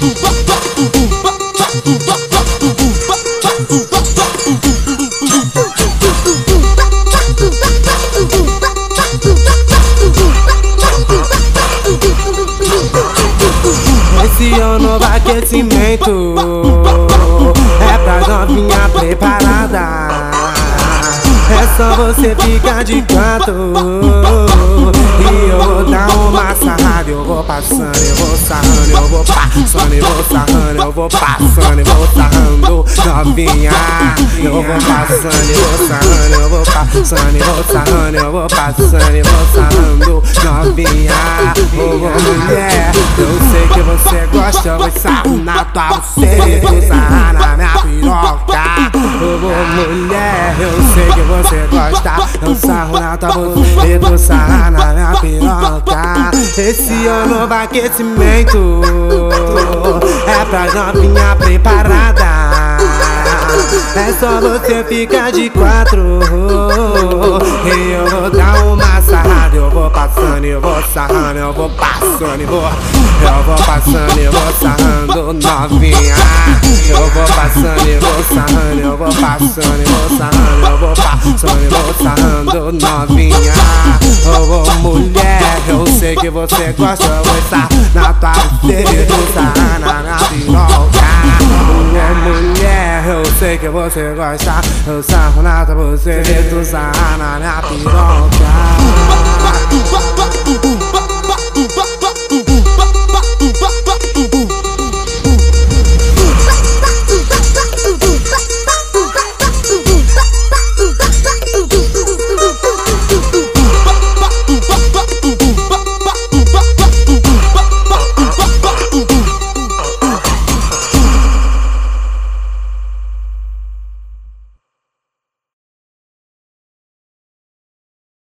Esse ano vai aquecimento É pra novinha preparada. É só você ficar de canto. E eu vou dar uma sarrada Eu vou passando, eu vou sarrando vou passando, eu vou sarrando Eu vou passando, eu vou sarrando Novinha Eu vou passando, eu vou sarrando Eu vou passando, eu vou sarrando Eu vou passando, eu vou sarrando Novinha Ô mulher Eu sei que você gosta Eu vou sarrar na tua buceta Sarrar na minha piroca. Ô mulher Eu sei que você gosta Eu sarro na tua boca e tu sarra na minha piroca. Esse é o novo aquecimento É pra novinha preparada. É só você ficar de quatro. E eu vou dar uma sarrada Eu vou passando, eu vou sarrando Eu vou passando, eu vou Eu vou passando, eu vou sarrando novinha. Eu vou passando, eu vou sarrando vou passando, eu vou sarrando Eu vou passando, eu vou sarrando novinha. Ô oh, mulher, eu sei que você gosta Eu vou estar na tua buceta Sarrar na piroca. Ô mulher, eu sei que você gosta Eu sarro na tua buceta Tu sarra na piroca